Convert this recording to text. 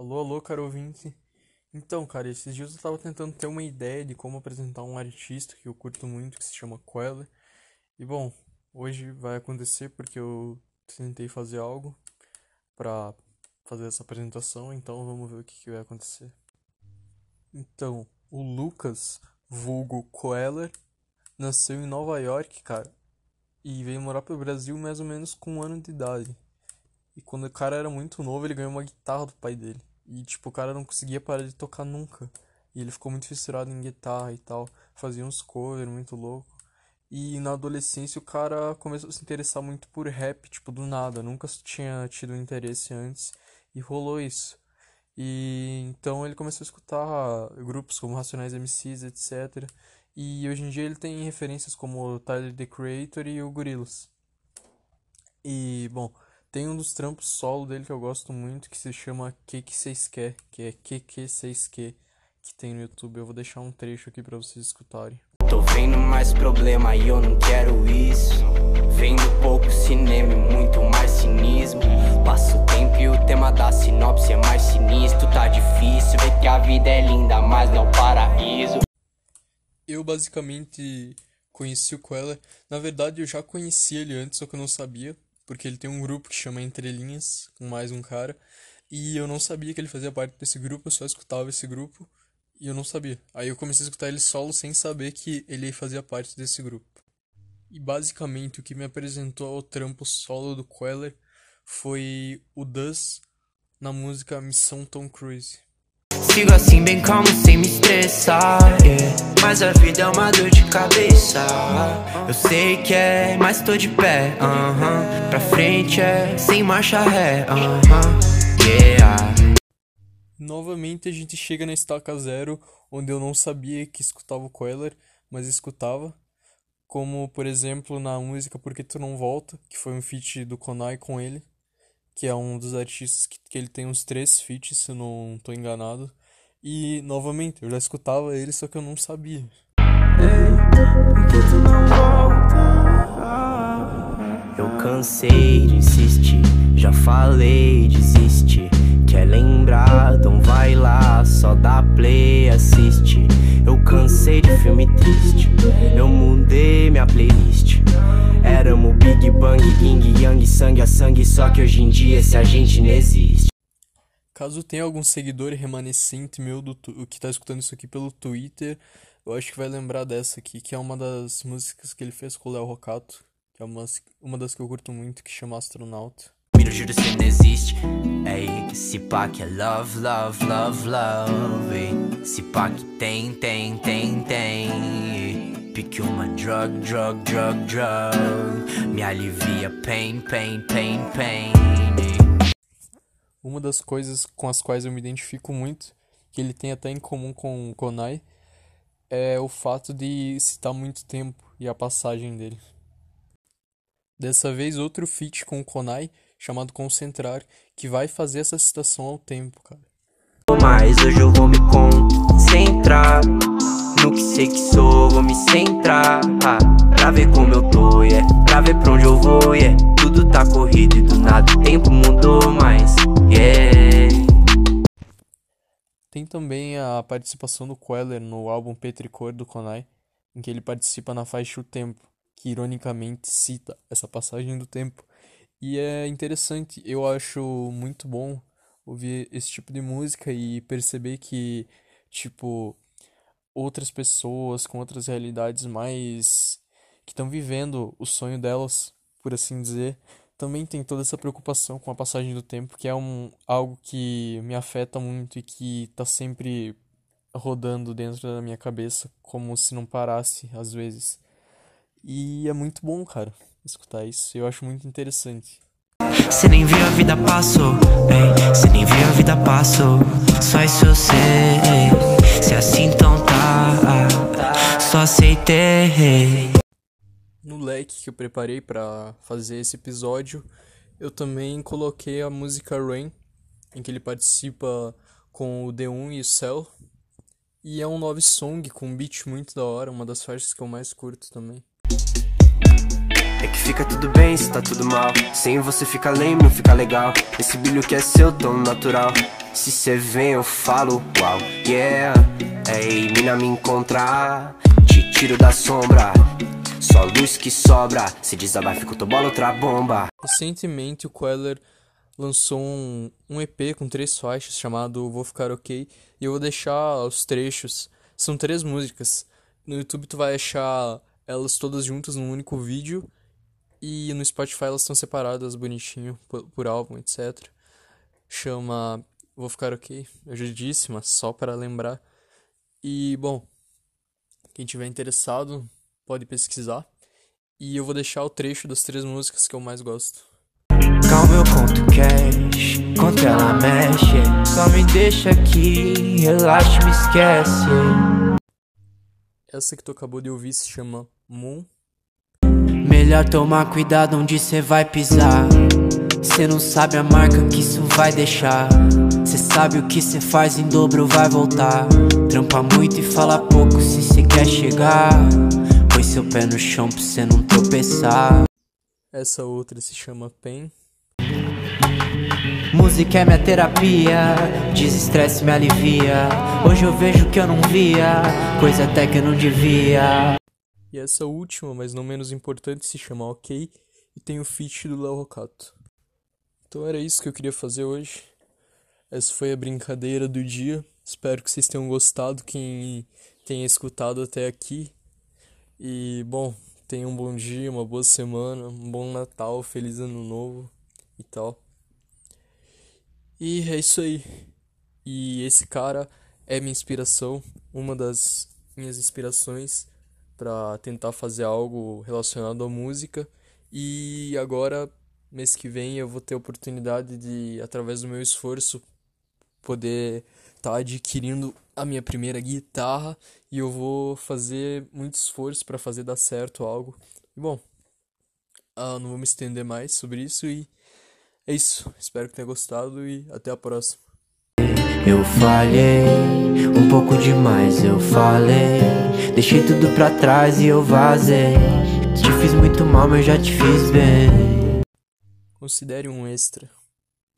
Alô, alô, caro ouvinte. Então, cara, esses dias eu tava tentando ter uma ideia de como apresentar um artista que eu curto muito, que se chama Queller. E bom, hoje vai acontecer porque eu tentei fazer algo pra fazer essa apresentação, então vamos ver o que, que vai acontecer. Então, o Lucas, vulgo Queller, nasceu em Nova York, cara, e veio morar pro Brasil mais ou menos com um ano de idade. E quando o cara era muito novo, ele ganhou uma guitarra do pai dele. E, tipo, o cara não conseguia parar de tocar nunca. E ele ficou muito fissurado em guitarra e tal. Fazia uns covers muito louco. E na adolescência o cara começou a se interessar muito por rap, tipo, do nada. Nunca tinha tido interesse antes. E rolou isso. E então ele começou a escutar grupos como Racionais MCs, etc. E hoje em dia ele tem referências como Tyler the Creator e o Gorillaz. E, bom, tem um dos trampos solo dele que eu gosto muito, que se chama Que Que Cês Quer, que é Que Que Cês Quer, que tem no YouTube. Eu vou deixar um trecho aqui para vocês escutarem. Tô vendo mais problema e eu não quero isso. Vendo pouco cinema e muito mais cinismo. Passo o tempo e o tema da sinopse é mais sinistro. Tá difícil ver que a vida é linda, mas não é paraíso. Eu basicamente conheci o Queller. Na verdade, eu já conhecia ele antes, só que eu não sabia porque ele tem um grupo que chama Entre Linhas, com mais um cara, e eu não sabia que ele fazia parte desse grupo, eu só escutava esse grupo e eu não sabia. Aí eu comecei a escutar ele solo sem saber que ele fazia parte desse grupo. E basicamente o que me apresentou ao trampo solo do Queller foi o Duz na música Missão Tom Cruise. Sigo assim bem calmo, sem me estressar yeah. Mas a vida é uma dor de cabeça Eu sei que é, mas tô de pé uh -huh. Pra frente é, sem marcha ré uh -huh. yeah. Novamente a gente chega na estaca zero Onde eu não sabia que escutava o Queller Mas escutava Como, por exemplo, na música Por Que Tu Não Volta Que foi um feat do Konai com ele que é um dos artistas que, que ele tem uns três feats, se não tô enganado. E, novamente, eu já escutava ele, só que eu não sabia. Ei, eu cansei de insistir, já falei, desiste. Quer lembrar? Então vai lá, só dá play, assiste. Eu cansei de filme triste, eu mudei minha playlist. Éramos Big Bang, Ying Yang, sangue a sangue, só que hoje em dia esse agente não existe. Caso tenha algum seguidor remanescente meu do que tá escutando isso aqui pelo Twitter, eu acho que vai lembrar dessa aqui, que é uma das músicas que ele fez com o Léo Rocato, que é uma, uma das que eu curto muito, que chama Astronauta. Miro, juro, você não existe. Ei, se pá que é love, love, love, love. Ei, se pá que tem, tem, tem, tem. Pique uma drug, drug, drug, drug. Me alivia pain, pain, pain, pain. Uma das coisas com as quais eu me identifico muito, que ele tem até em comum com o Konai, é o fato de citar muito tempo e a passagem dele. Dessa vez, outro feat com o Konai, chamado Concentrar, que vai fazer essa citação ao tempo, cara. Mas hoje eu vou me concentrar no que sei que sou, vou me centrar ah, pra ver como eu tô, yeah, pra ver pra onde eu vou, yeah. Tudo tá corrido e do nada o tempo mudou, mas tem também a participação do Queller no álbum Petricor do Konai, em que ele participa na faixa O Tempo, que ironicamente cita essa passagem do tempo. E é interessante, eu acho muito bom ouvir esse tipo de música e perceber que, tipo, outras pessoas com outras realidades mais que estão vivendo o sonho delas, por assim dizer, também tem toda essa preocupação com a passagem do tempo, que é um, algo que me afeta muito e que está sempre rodando dentro da minha cabeça, como se não parasse às vezes. E é muito bom, cara, escutar isso. Eu acho muito interessante. Cê nem viu a vida passou, cê nem viu a vida passou. Só isso eu sei, se assim então tá, só aceitei no leque que eu preparei para fazer esse episódio, eu também coloquei a música Rain, em que ele participa com o D1 e o Cell. E é um love song com um beat muito da hora, uma das faixas que eu mais curto também. É que fica tudo bem se tá tudo mal. Sem você fica lame, não fica legal. Esse brilho que é seu, tão natural. Se cê vem, eu falo, uau, yeah. Ei, mina me encontrar, te tiro da sombra. Só luz que sobra, se desabafa, fica bola outra bomba. Recentemente o Queller lançou um, um EP com três faixas chamado Vou Ficar Ok e eu vou deixar os trechos. São três músicas. No YouTube tu vai achar elas todas juntas num único vídeo e no Spotify elas estão separadas bonitinho por, por álbum, etc. Chama Vou Ficar Ok. Eu já disse, mas só para lembrar. E bom, quem tiver interessado pode pesquisar. E eu vou deixar o trecho das três músicas que eu mais gosto. Calma, eu conto cash, contra ela mexe. Só me deixa aqui, relaxa, me esquece. Essa que tu acabou de ouvir se chama Moon. Melhor tomar cuidado onde cê vai pisar. Cê não sabe a marca que isso vai deixar. Cê sabe o que cê faz em dobro vai voltar. Trampa muito e fala pouco se cê quer chegar. Põe seu pé no chão pra cê não tropeçar. Essa outra se chama Pen. Música é minha terapia, desestresse me alivia. Hoje eu vejo que eu não via, coisa até que eu não devia. E essa última, mas não menos importante, se chama Ok e tem o feat do Léo Rocato. Então era isso que eu queria fazer hoje. Essa foi a brincadeira do dia. Espero que vocês tenham gostado, quem tenha escutado até aqui. E bom, tenha um bom dia, uma boa semana, um bom Natal, feliz ano novo e tal. E é isso aí. E esse cara é minha inspiração, uma das minhas inspirações para tentar fazer algo relacionado à música. E agora, mês que vem, eu vou ter a oportunidade de, através do meu esforço, poder estar tá adquirindo a minha primeira guitarra e eu vou fazer muito esforço para fazer dar certo algo. Bom, ah, não vou me estender mais sobre isso e é isso. Espero que tenha gostado e até a próxima. Eu falhei, um pouco demais eu falei. Deixei tudo pra trás e eu vazei. Te fiz muito mal, mas já te fiz bem. Considere um extra.